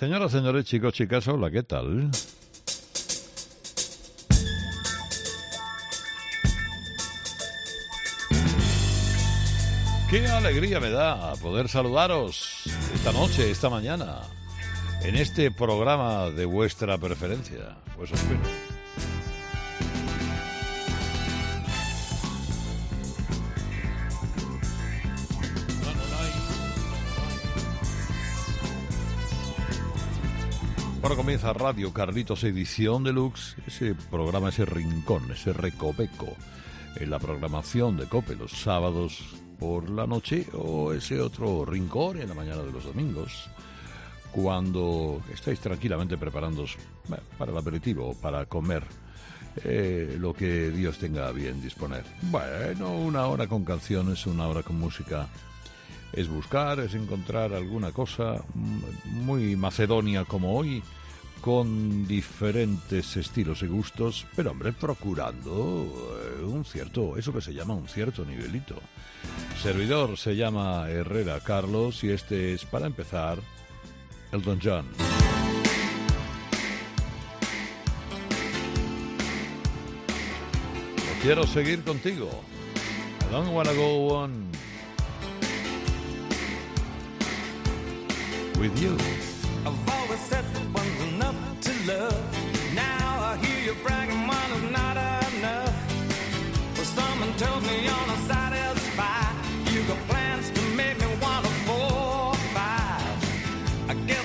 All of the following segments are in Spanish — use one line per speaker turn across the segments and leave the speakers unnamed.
Señoras, señores, chicos, chicas, hola, ¿qué tal? Qué alegría me da poder saludaros esta noche, esta mañana, en este programa de vuestra preferencia. Pues espero. Comienza Radio Carlitos Edición Deluxe, ese programa, ese rincón, ese recoveco en la programación de COPE los sábados por la noche o ese otro rincón en la mañana de los domingos, cuando estáis tranquilamente preparándoos para el aperitivo, para comer eh, lo que Dios tenga bien disponer. Bueno, una hora con canciones, una hora con música. Es buscar, es encontrar alguna cosa muy macedonia como hoy, con diferentes estilos y gustos, pero hombre, procurando eh, un cierto, eso que se llama un cierto nivelito. Servidor se llama Herrera Carlos y este es, para empezar, Elton John. quiero seguir contigo. I don't wanna go on with you. Love. Now I hear you bragging is not enough. Well, someone told me a satisfied. You got plans to make me want a four five. I guess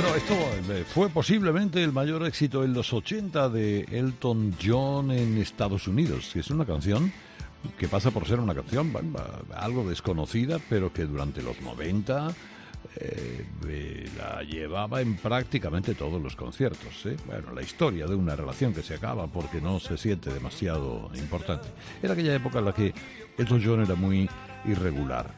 Bueno, esto eh, fue posiblemente el mayor éxito en los 80 de Elton John en Estados Unidos. Es una canción que pasa por ser una canción algo desconocida, pero que durante los 90 eh, la llevaba en prácticamente todos los conciertos. ¿eh? Bueno, la historia de una relación que se acaba porque no se siente demasiado importante. Era aquella época en la que Elton John era muy irregular.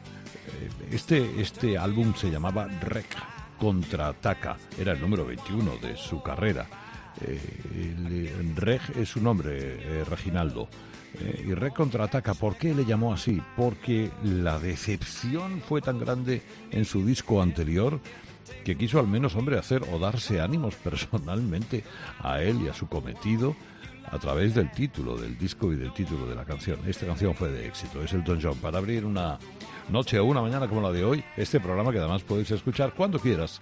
este, este álbum se llamaba Rec contraataca. Era el número 21 de su carrera. Eh, Reg es su nombre, eh, Reginaldo. Eh, y Reg contraataca. ¿Por qué le llamó así? Porque la decepción fue tan grande en su disco anterior que quiso al menos, hombre, hacer o darse ánimos personalmente a él y a su cometido a través del título del disco y del título de la canción. Esta canción fue de éxito, es el Don John. Para abrir una noche o una mañana como la de hoy, este programa que además podéis escuchar cuando quieras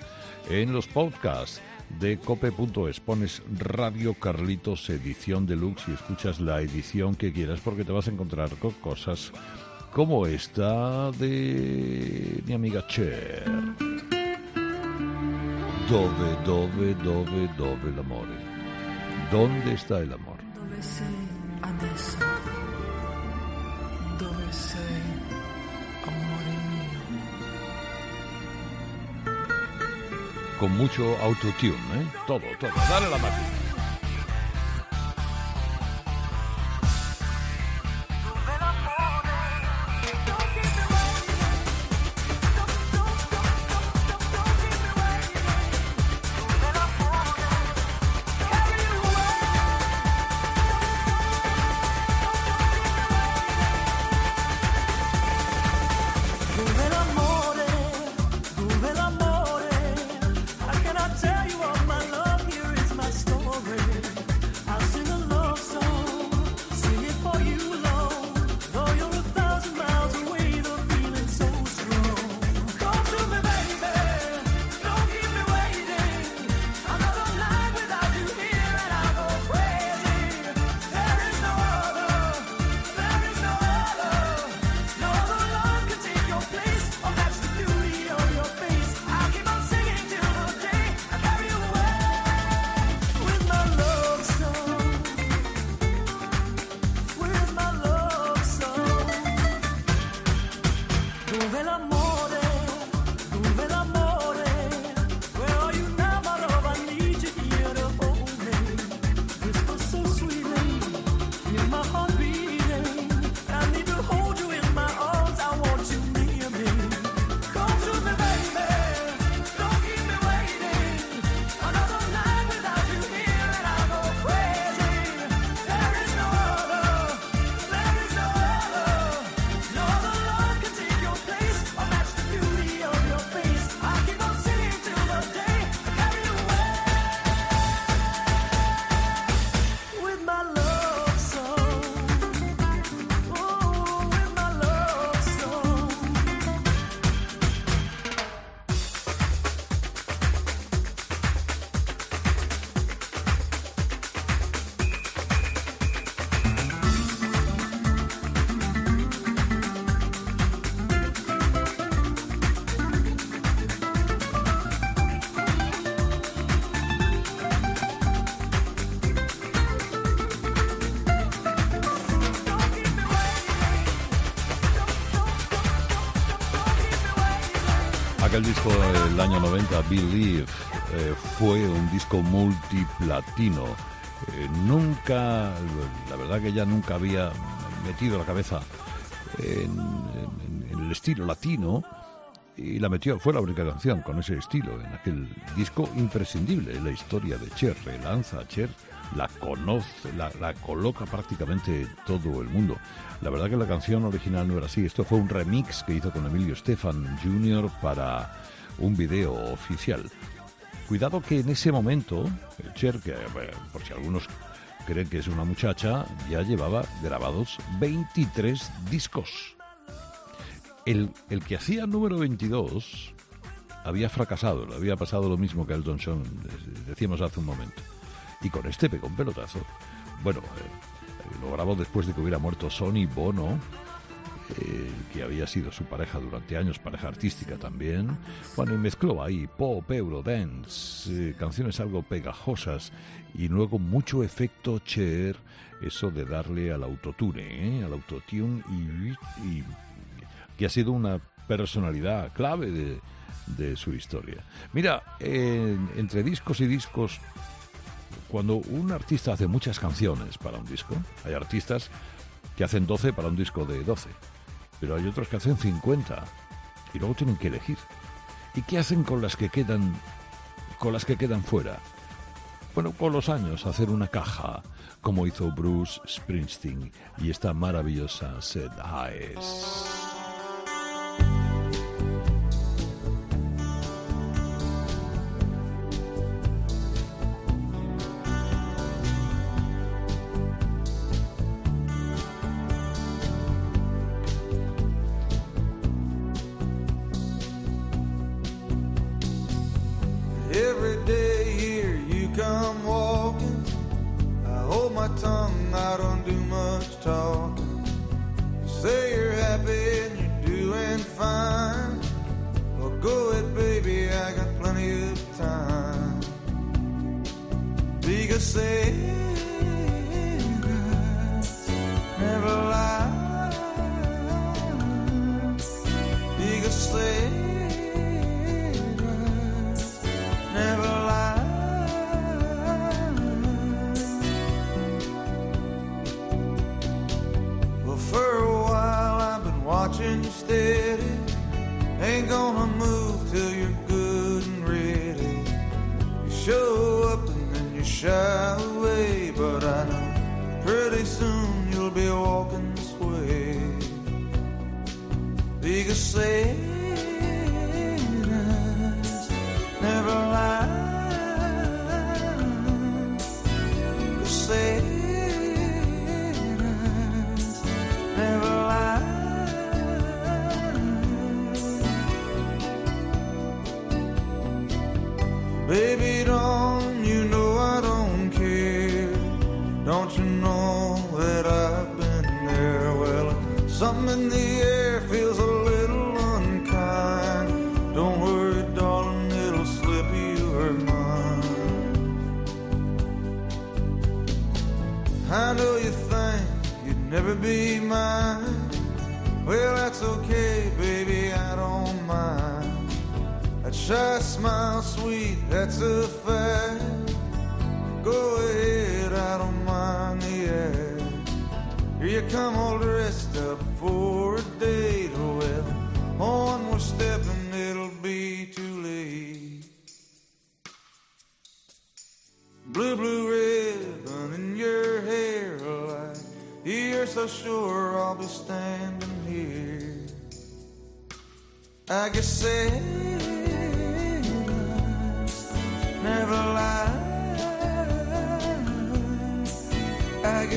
en los podcasts de cope.es. Pones Radio Carlitos Edición Deluxe y escuchas la edición que quieras porque te vas a encontrar con cosas como esta de mi amiga Cher. Dove, dove, dove, dove l'amore. ¿Dónde está el amor?
Dove adesso?
Con mucho autotune, ¿eh? Todo, todo. Dale la máquina. Año 90, Believe, eh, fue un disco multiplatino. Eh, nunca, la verdad que ya nunca había metido la cabeza en, el estilo latino y la metió, fue la única canción con ese estilo en aquel disco imprescindible en la historia de Cher. Relanza a Cher, la conoce, la, la coloca prácticamente todo el mundo. La verdad que la canción original no era así. Esto fue un remix que hizo con Emilio Stefan Jr. para un video oficial. Cuidado que en ese momento, Cher, que por si algunos creen que es una muchacha, ya llevaba grabados 23 discos. El, el que hacía número 22 había fracasado, le había pasado lo mismo que Elton John, decíamos hace un momento. Y con este pegó un pelotazo. Bueno, eh, lo grabó después de que hubiera muerto Sonny Bono.
Que había sido su pareja durante años, pareja artística también. Bueno, y mezcló ahí pop, eurodance, eh, canciones algo pegajosas y luego mucho efecto Cher, eso de darle al autotune, ¿eh? al autotune y, que ha sido una personalidad clave de, de su historia. Mira, en- entre discos y discos, cuando un artista hace muchas canciones para un disco, hay artistas que hacen 12 para un disco de 12, pero hay otros que hacen 50 y luego tienen que elegir. ¿Y qué hacen con las que quedan con las que quedan fuera? Bueno, con los años hacer una caja, como hizo Bruce Springsteen y esta maravillosa Set Eyes.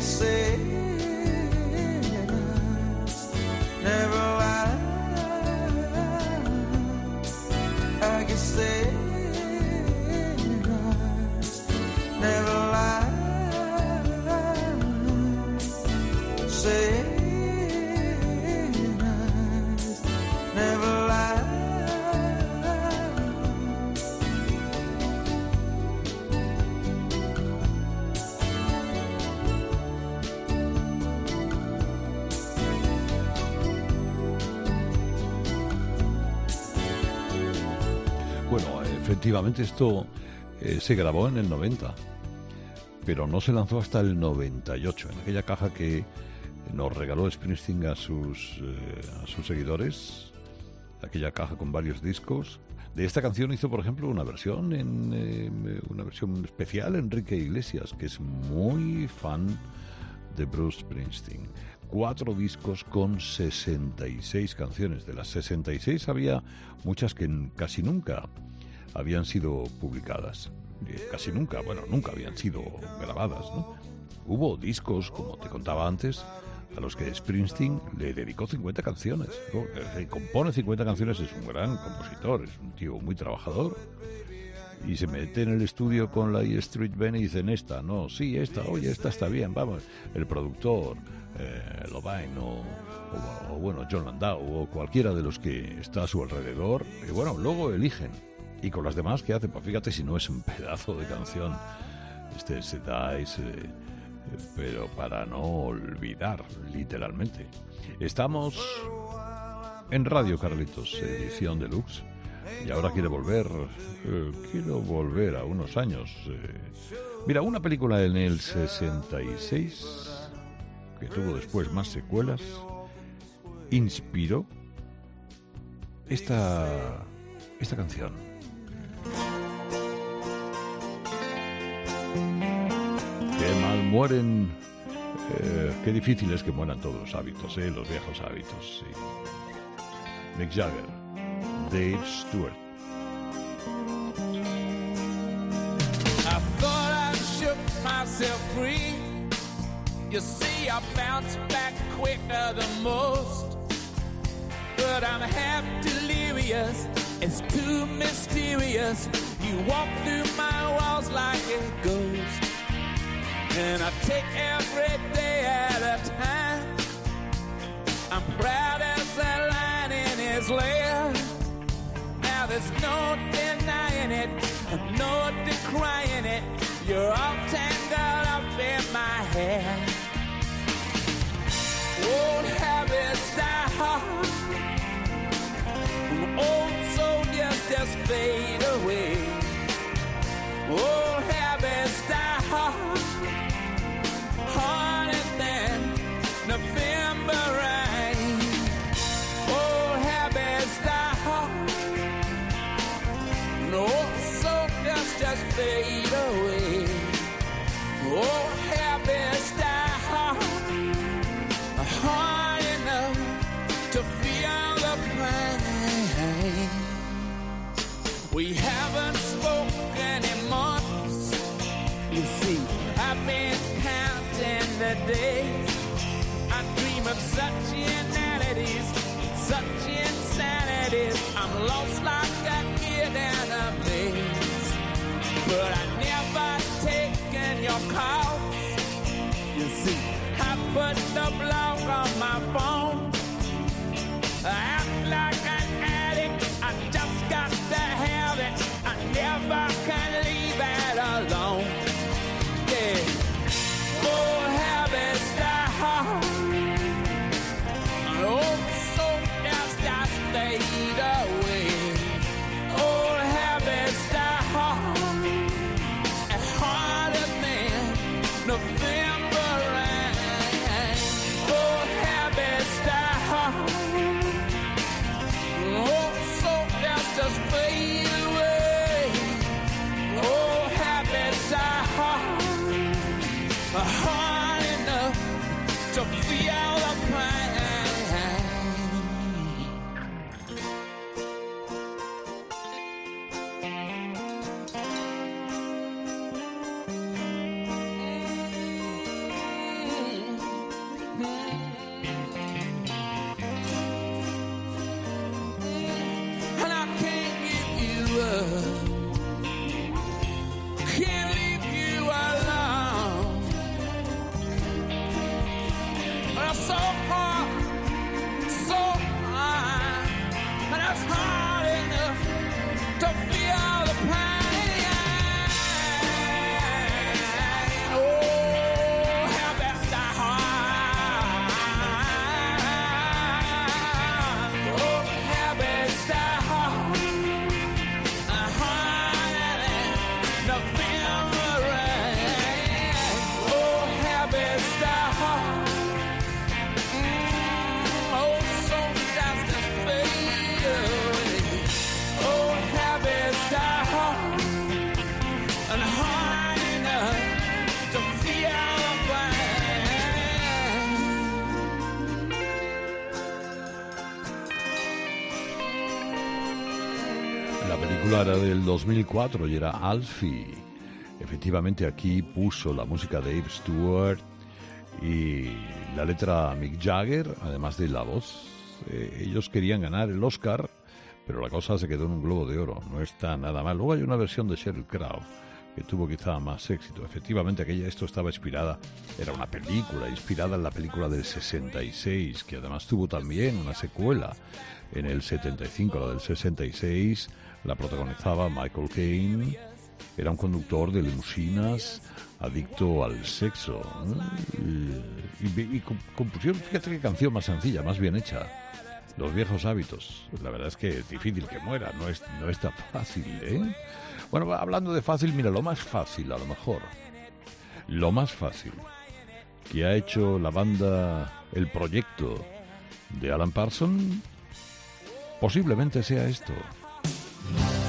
I
efectivamente esto eh, se grabó en el 90, pero no se lanzó hasta el 98, en aquella caja que nos regaló Springsteen a sus, eh, a sus seguidores, aquella caja con varios discos. De esta canción hizo, por ejemplo, una versión en eh, una versión especial Enrique Iglesias, que es muy fan de Bruce Springsteen. Cuatro discos con 66 canciones. De las 66 había muchas que casi nunca habían sido publicadas. Eh, Casi nunca, bueno, nunca habían sido grabadas, ¿no? Hubo discos, como te contaba antes, a los que Springsteen le dedicó 50 canciones. El que compone 50 canciones es un gran compositor, es un tío muy trabajador. Y se mete en el estudio con la E Street Band y dicen esta, no, sí, esta, oye, esta está bien, vamos. El productor,
eh, o- o, bueno, John Landau o cualquiera de los que está a su alrededor, y bueno, luego eligen. Y con las demás, ¿qué hacen? Pues fíjate si no es un pedazo de canción, este se Dice, eh, pero para no olvidar, literalmente. Estamos en Radio Carlitos, edición deluxe. Y ahora quiere volver, eh, quiero volver a unos años. eh. Mira, una película en el 66, que tuvo después más secuelas, inspiró esta, esta canción. Mueren, eh, qué difícil es que mueran todos los hábitos, eh, los viejos hábitos. sí. Mick Jagger, Dave Stewart.
I thought I shook myself free. You see, I bounce back quicker than most. But I'm half delirious, it's too mysterious. You walk through my walls like a ghost. And I take every day at a time. I'm proud as a lion in his lair. Now there's no denying it, no decrying it. You're all tangled up in my hair. Old habits die hard. Old soldiers just fade away. Old habits die hard. Days. I dream of such inanities, such insanities. I'm lost like a kid in a maze. But I never taken your calls. You see, I put the blog on my phone.
2004 y era Alfie. Efectivamente aquí puso la música de Abe Stewart y la letra Mick Jagger, además de la voz. Eh, ellos querían ganar el Oscar, pero la cosa se quedó en un globo de oro. No está nada mal. Luego hay una versión de Sheryl Crow que tuvo quizá más éxito. Efectivamente, aquella esto estaba inspirada, era una película inspirada en la película del 66, que además tuvo también una secuela en el 75, la del 66, la protagonizaba Michael Caine, era un conductor de limusinas adicto al sexo. ¿no? Y, y- y com- compusieron, fíjate qué canción más sencilla, más bien hecha. Los viejos hábitos. La verdad es que es difícil que muera, no es, no es tan fácil, ¿eh? Bueno, hablando de fácil, mira, lo más fácil a lo mejor. Lo más fácil que ha hecho la banda, el proyecto de Alan Parsons, posiblemente sea esto.
If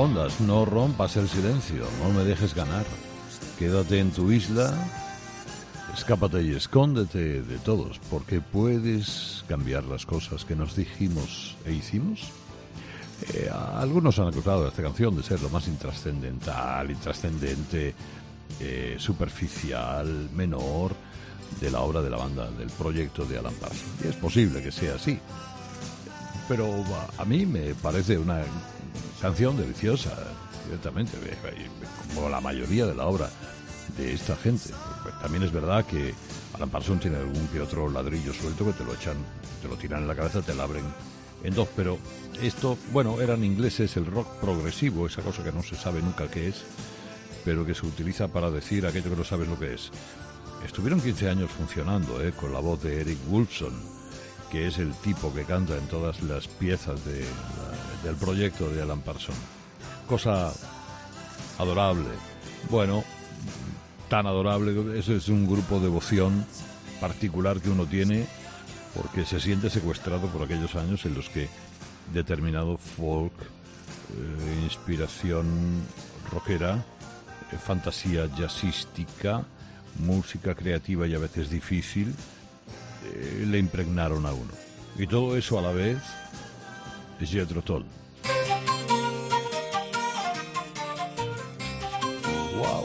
respondas, no rompas el silencio, no me dejes ganar. Quédate en tu isla, escápate y escóndete de todos, porque puedes cambiar las cosas que nos dijimos e hicimos. Eh, algunos han acusado esta canción de ser lo más intrascendental, intrascendente, eh, superficial, menor de la obra de la banda, del proyecto de Alan Parsons. Y es posible que sea así. Pero a- a mí me parece una canción deliciosa, ciertamente, eh, como la mayoría de la obra
de esta gente. Pues también es verdad que Alan Parsons tiene algún que otro ladrillo suelto que te lo echan, te lo tiran en la cabeza, te la abren en dos, pero esto, bueno, eran ingleses, el rock progresivo, esa cosa que no se sabe nunca qué es, pero que se utiliza para decir aquello que no sabes lo que es. Estuvieron 15 años funcionando, ¿eh? con la voz de Eric Woolfson, que es el tipo que canta en todas las piezas de, del proyecto de Alan Parsons. Cosa adorable. Bueno, tan adorable, ese es un grupo de devoción particular que uno tiene porque se siente secuestrado por aquellos años en los que determinado folk, eh, inspiración rockera, eh, fantasía jazzística, música creativa y a veces difícil, eh, le impregnaron a uno. Y todo eso a la vez es Jethro Tull. Wow.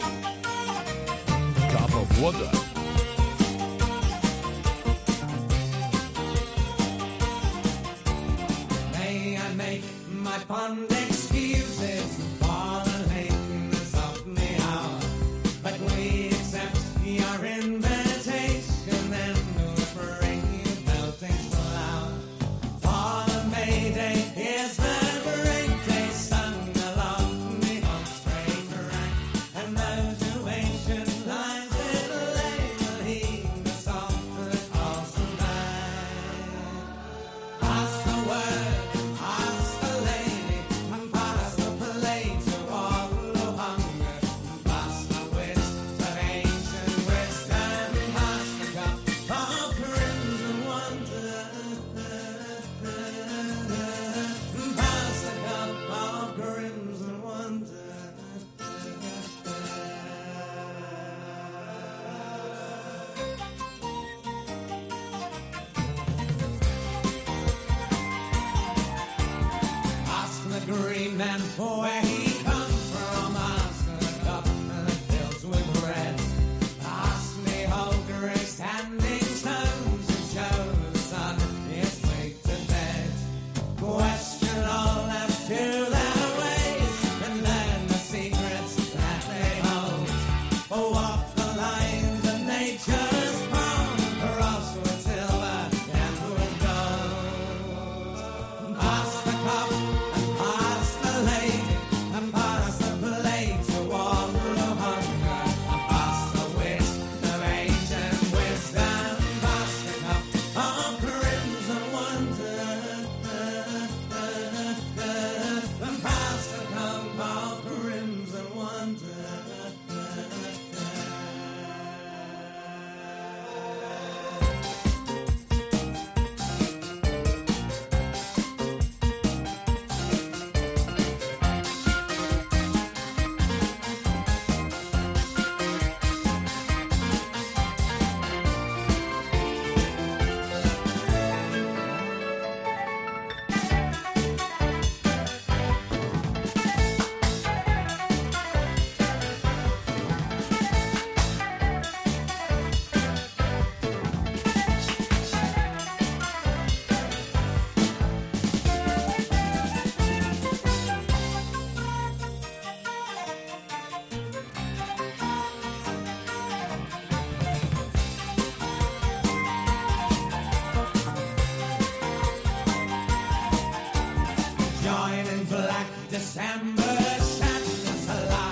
But Santa's
alive.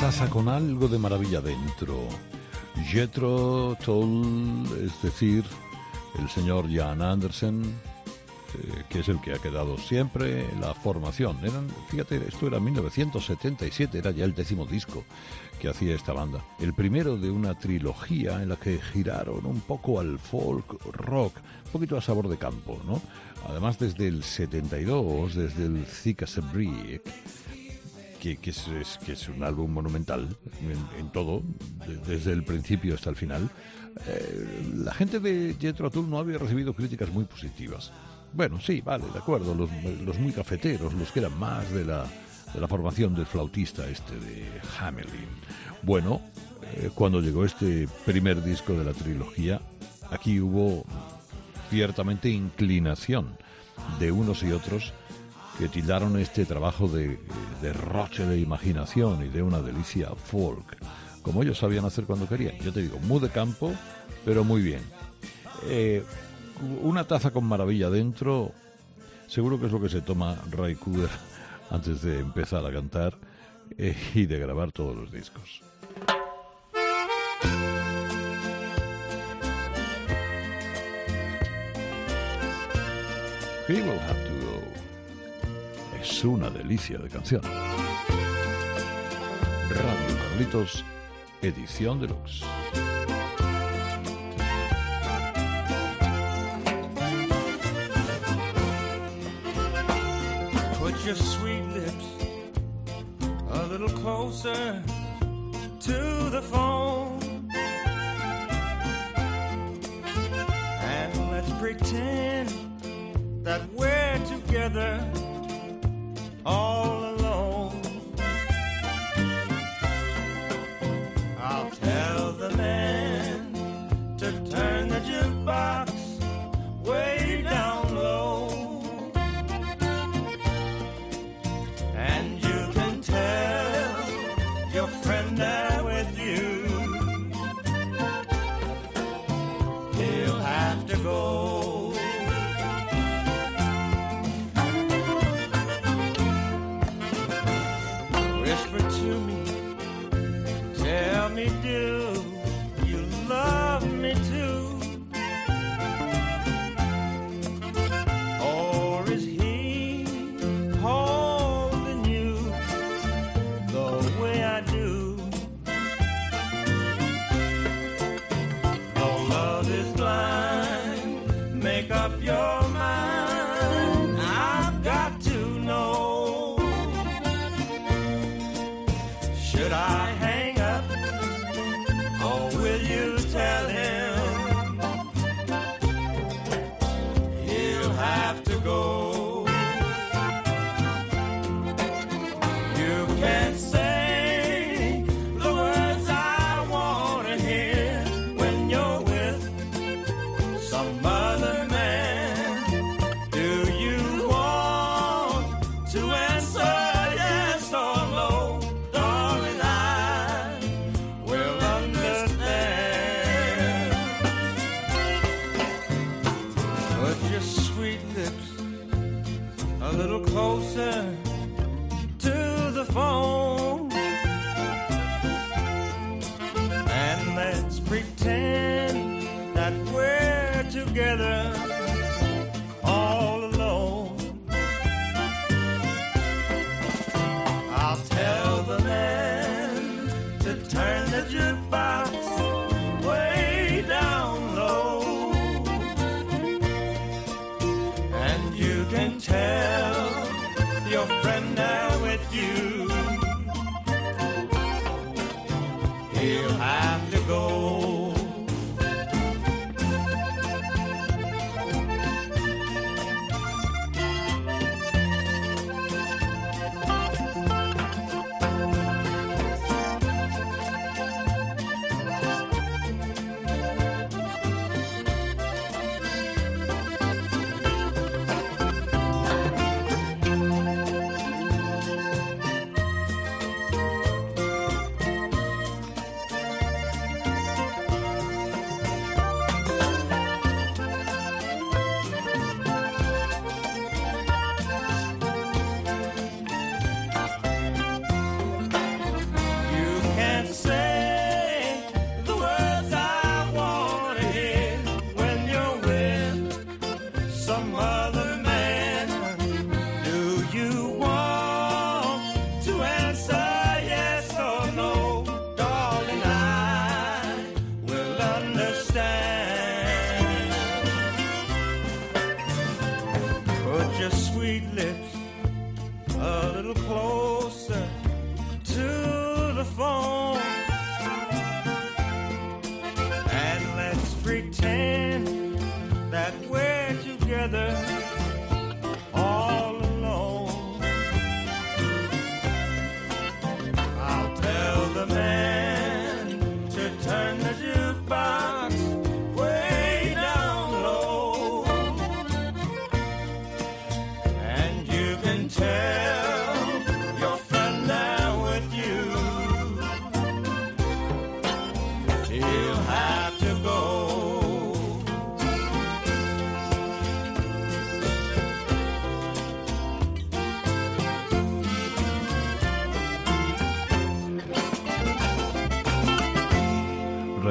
Taza con algo de maravilla dentro. Jethro Tull, es decir, el señor Jan Andersen,
eh, que es el que ha quedado siempre la formación. Eran, fíjate, esto era 1977, era ya el décimo disco que hacía esta banda. El primero de una trilogía en la que giraron un poco al folk rock, un poquito a sabor de campo, ¿no? Además, desde el 72, desde el Thick as que, que es, es- que es un álbum monumental en, en todo, de- desde el principio hasta el final, eh, la gente de Jethro Tull no había recibido críticas muy positivas. Bueno, sí, vale, de acuerdo, los, los muy cafeteros, los que eran más de la, de la formación del flautista este de Hamelin. Bueno, eh, cuando llegó este primer disco de la trilogía, aquí hubo ciertamente inclinación de unos y otros que tildaron este trabajo de derroche de imaginación y de una delicia folk, como ellos sabían hacer cuando querían. Yo te digo, muy de campo, pero muy bien. Eh, una taza con maravilla dentro, seguro que es lo que se toma Ray Cooder antes de empezar a cantar eh, y de grabar todos los discos. Es una delicia de canción. Radio Carlitos, edición deluxe.
Put your sweet lips a little closer to the phone. And let's pretend that we're together me, do He'll have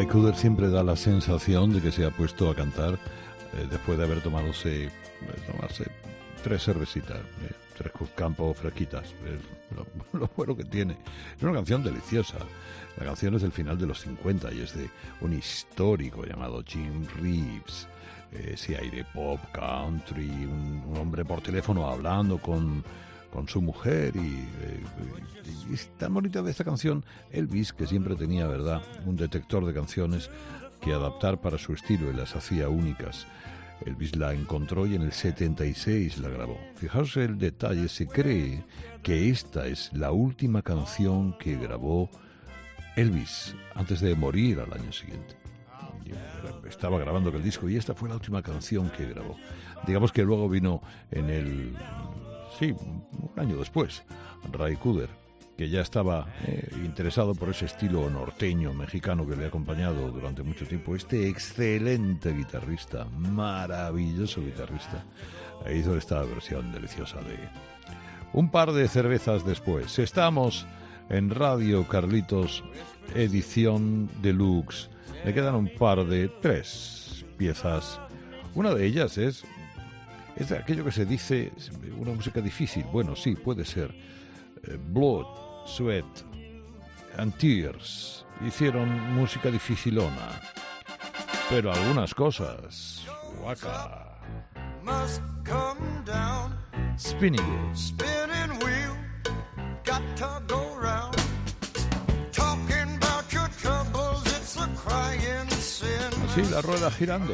Ray siempre da la sensación de que se ha puesto a cantar eh, después de haber tomadose, eh, tomarse tres cervecitas, eh, tres Cruzcampo fresquitas. Es lo, lo bueno que tiene. Es una canción deliciosa. La canción es del final de los 50 y es de un histórico llamado Jim Reeves. Ese aire pop, country, un, un hombre por teléfono hablando con, con su mujer y, eh, tan bonita de esta canción Elvis que siempre tenía verdad un detector de canciones que adaptar para su estilo y las hacía únicas. Elvis la encontró y en el 76 la grabó. Fijaos el detalle se cree que esta es la última canción que grabó Elvis antes de morir al año siguiente. Estaba grabando aquel disco y esta fue la última canción que grabó. Digamos que luego vino en el, sí, un año después, Ray Cooder, que ya estaba eh, interesado por ese estilo norteño mexicano que le ha acompañado durante mucho tiempo. Este excelente guitarrista, maravilloso guitarrista, hizo esta versión deliciosa de un par de cervezas después. Estamos en Radio Carlitos, edición deluxe. Le quedan un par de tres piezas. Una de ellas es, es de aquello que se dice una música difícil. Bueno, sí, puede ser. Eh, Blood, Sweat and Tears hicieron música dificilona. Pero algunas cosas. Waka.
Must come down,
Spinning Wheel.
spinning wheel, got to go round. Talking about your troubles, it's a crying sin.
Así la rueda girando.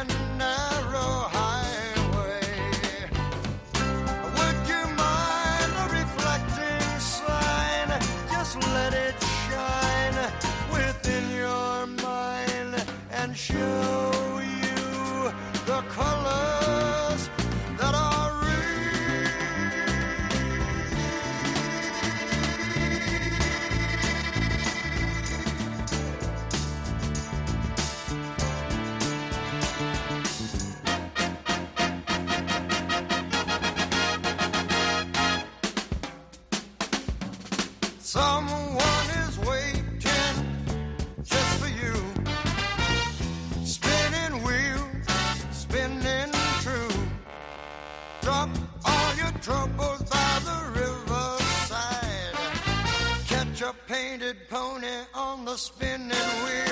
show you the colors troubles by the riverside. Catch a painted pony on the spinning wheel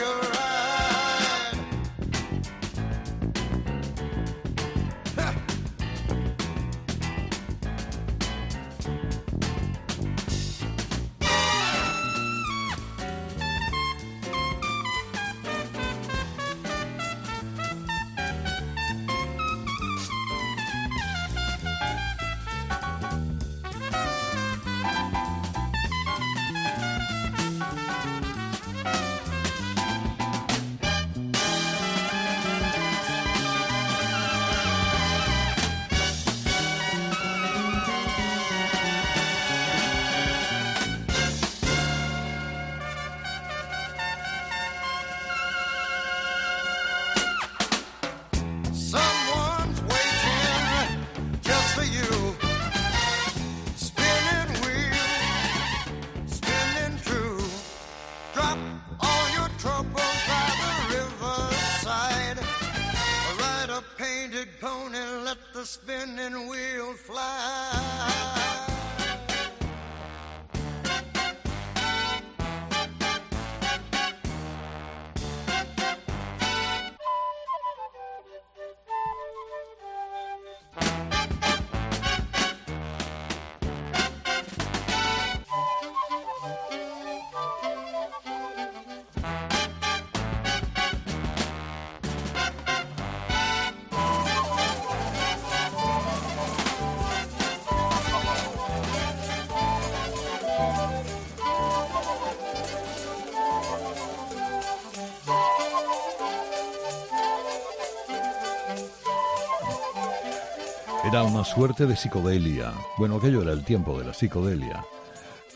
Era una suerte de psicodelia. Bueno, aquello era el tiempo de la psicodelia.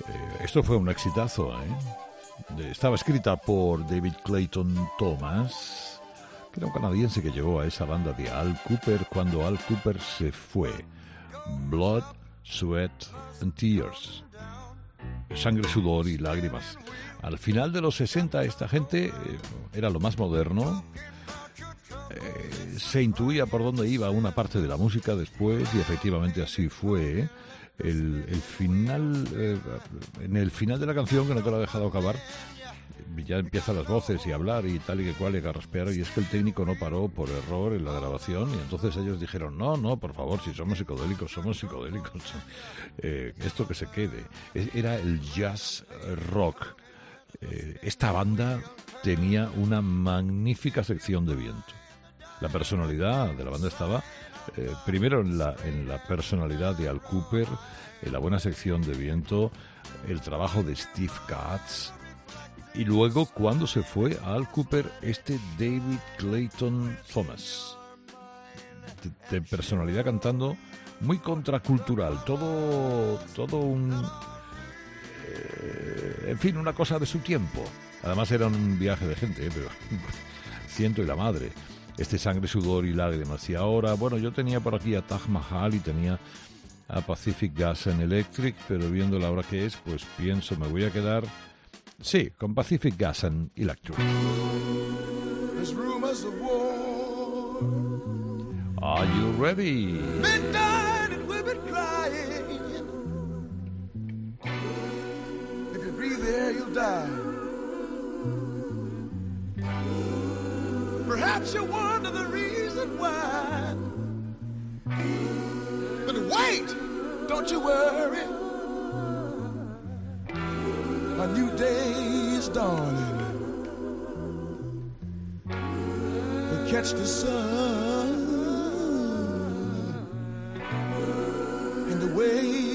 Eh, esto fue un exitazo, ¿eh? Estaba escrita por David Clayton Thomas, que era un canadiense que llegó a esa banda de Al Cooper cuando Al Cooper se fue. Blood, Sweat and Tears. Sangre, sudor y lágrimas. Al final de los 60 esta gente eh, era lo más moderno, eh, se intuía por dónde iba una parte de la música después y efectivamente así fue. El, el final, eh, en el final de la canción, que no te lo ha dejado acabar, eh, ya empiezan las voces y hablar y tal y que cual y garraspear y es que el técnico no paró por error en la grabación y entonces ellos dijeron no, no, por favor, si somos psicodélicos, somos psicodélicos Eh, esto que se quede era el jazz rock. Eh, esta banda tenía una magnífica sección de viento la personalidad de la banda estaba eh, primero en la, en la personalidad de Al Cooper, en la buena sección de viento, el trabajo de Steve Katz y luego cuando se fue a Al Cooper este David Clayton Thomas de, personalidad cantando muy contracultural, todo todo un eh, en fin, una cosa de su tiempo. Además era un viaje de gente, ¿eh? pero ciento y la madre. Este sangre, sudor y lágrimas. Y ahora, bueno, yo tenía por aquí a Taj Mahal y tenía a Pacific Gas and Electric, pero viendo la hora que es, pues pienso, me voy a quedar, sí, con Pacific Gas and Electric. Are you ready?
Men died and women crying. If you breathe the air, you'll die. Perhaps you wonder the reason why. But wait, don't you worry. A new day is dawning. We'll catch the sun. and the way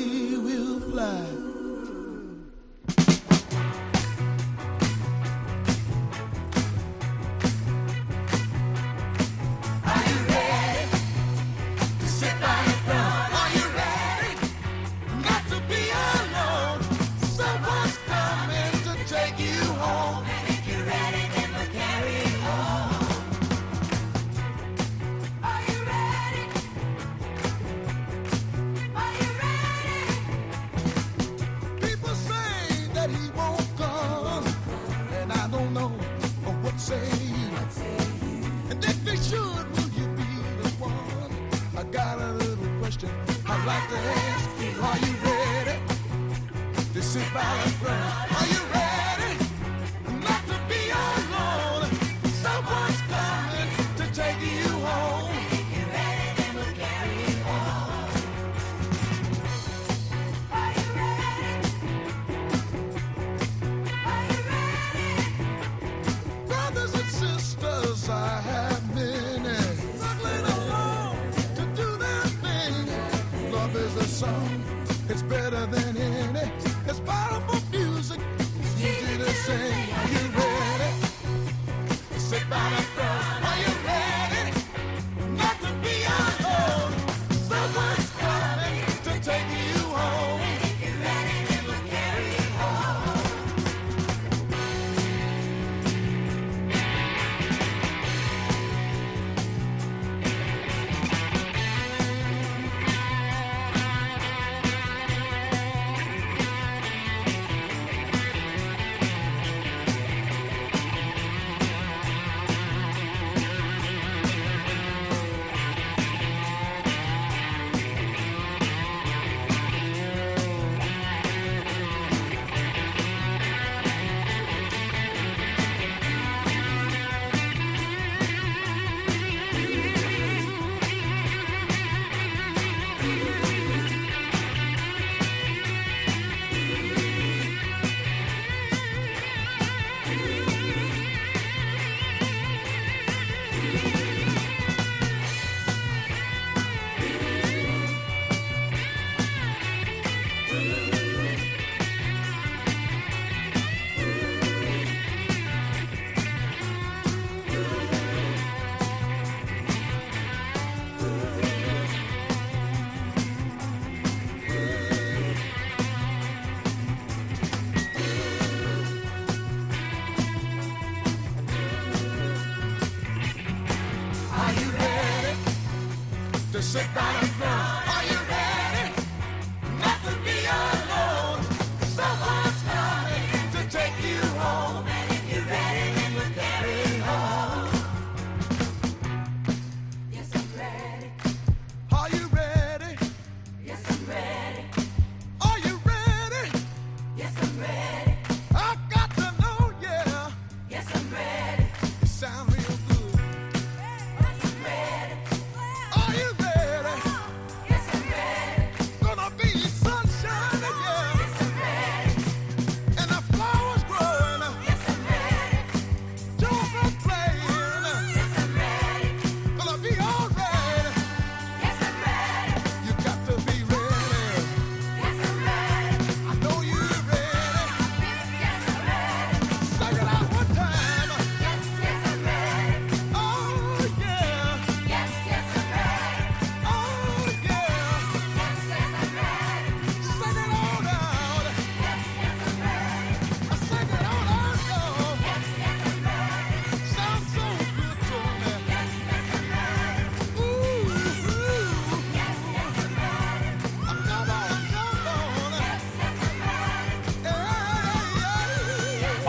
Rock.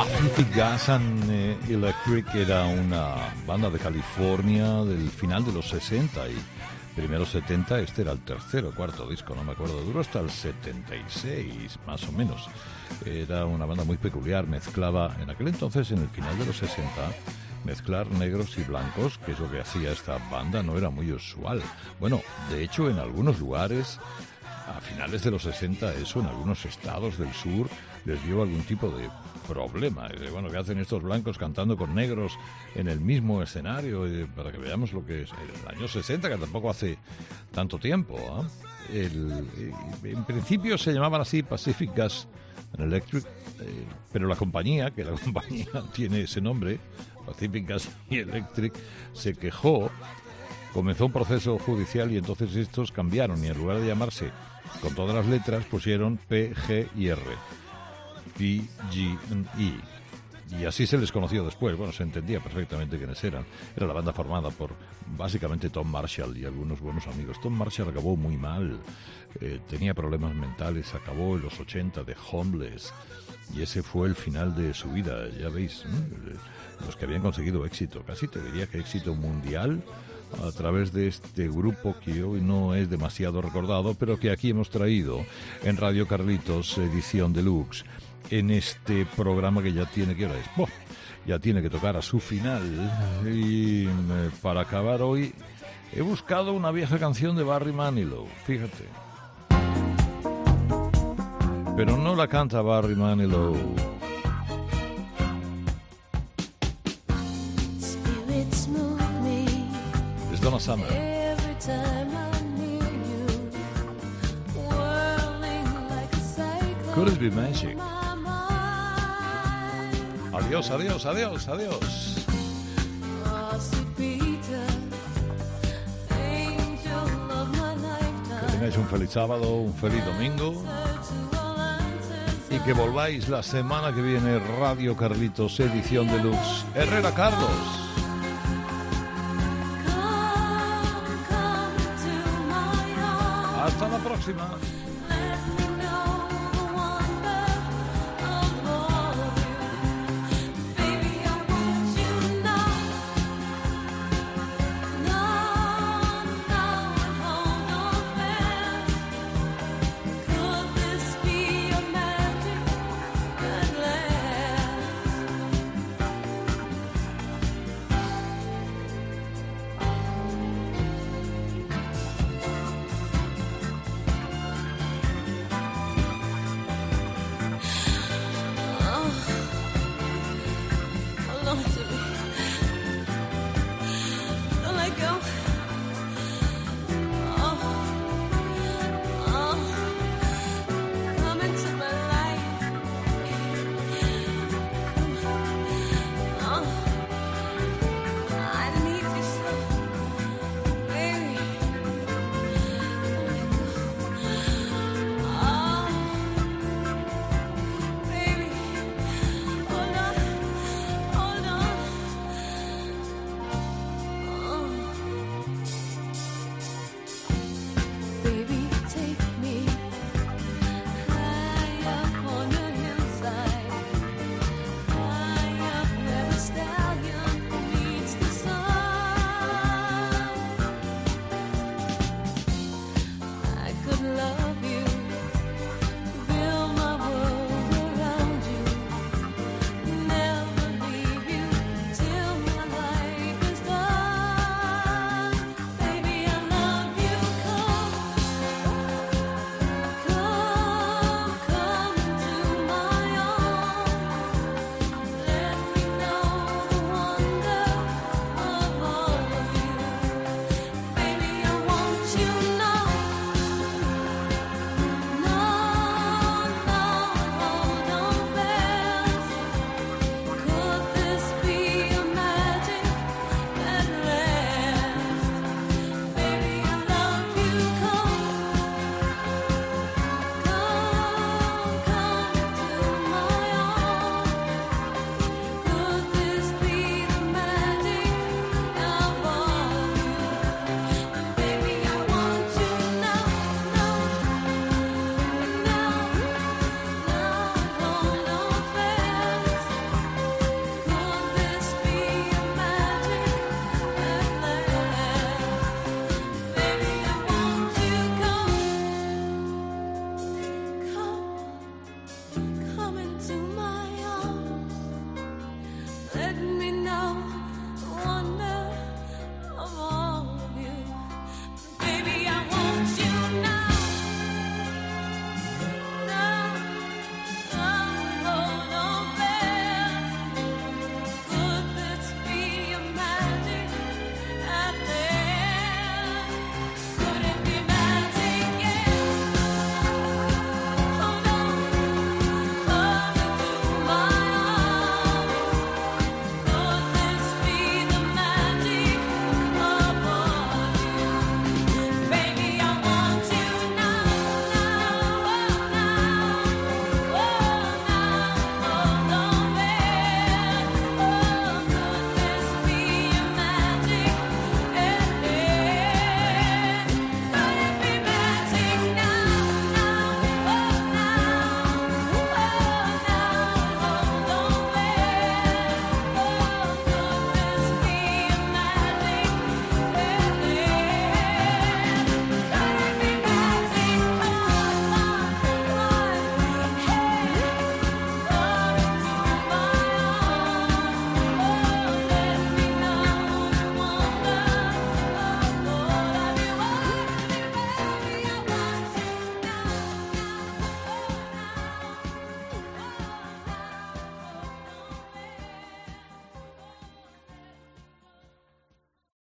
Pacific Gas and eh, Electric era una banda de California del final de los 60 y primeros 70, este era el tercero cuarto disco, no me acuerdo, duró hasta el 76 más o menos. Era una banda muy peculiar, mezclaba en aquel entonces, en el final de los 60, mezclar negros y blancos, que es lo que hacía esta banda, no era muy usual. Bueno, de hecho en algunos lugares a finales de los 60 eso en algunos estados del sur les dio algún tipo de problema. Bueno, ¿qué hacen estos blancos cantando con negros en el mismo escenario? Para que veamos lo que es el año 60, que tampoco hace tanto tiempo. ¿ah? El- eh, en principio se llamaban así Pacific Gas Electric, eh, pero la compañía, que la compañía tiene ese nombre, Pacific Gas y Electric, se quejó comenzó un proceso judicial y entonces estos cambiaron y en lugar de llamarse con todas las letras pusieron P, G y R. P, G, I. Y así se les conoció después. Bueno, se entendía perfectamente quiénes eran. Era la banda formada por básicamente Tom Marshall y algunos buenos amigos. Tom Marshall acabó muy mal. eh, tenía problemas mentales. Acabó en los 80 de homeless. Y ese fue el final de su vida. Ya veis, los que habían conseguido éxito. Casi te diría que éxito mundial a través de este grupo que hoy no es demasiado recordado, pero que aquí hemos traído en Radio Carlitos, edición deluxe, en este programa que ya tiene, ¿qué hora es? Buah, ya tiene que tocar a su final. Y eh, para acabar hoy, he buscado una vieja canción de Barry Manilow, fíjate. Pero no la canta Barry Manilow. Es Donna Summer. Could it be magic? Adiós, adiós, adiós, adiós. Que tengáis un feliz sábado, un feliz domingo. Y que volváis la semana que viene Radio Carlitos, edición deluxe. Herrera Carlos. Hasta la próxima.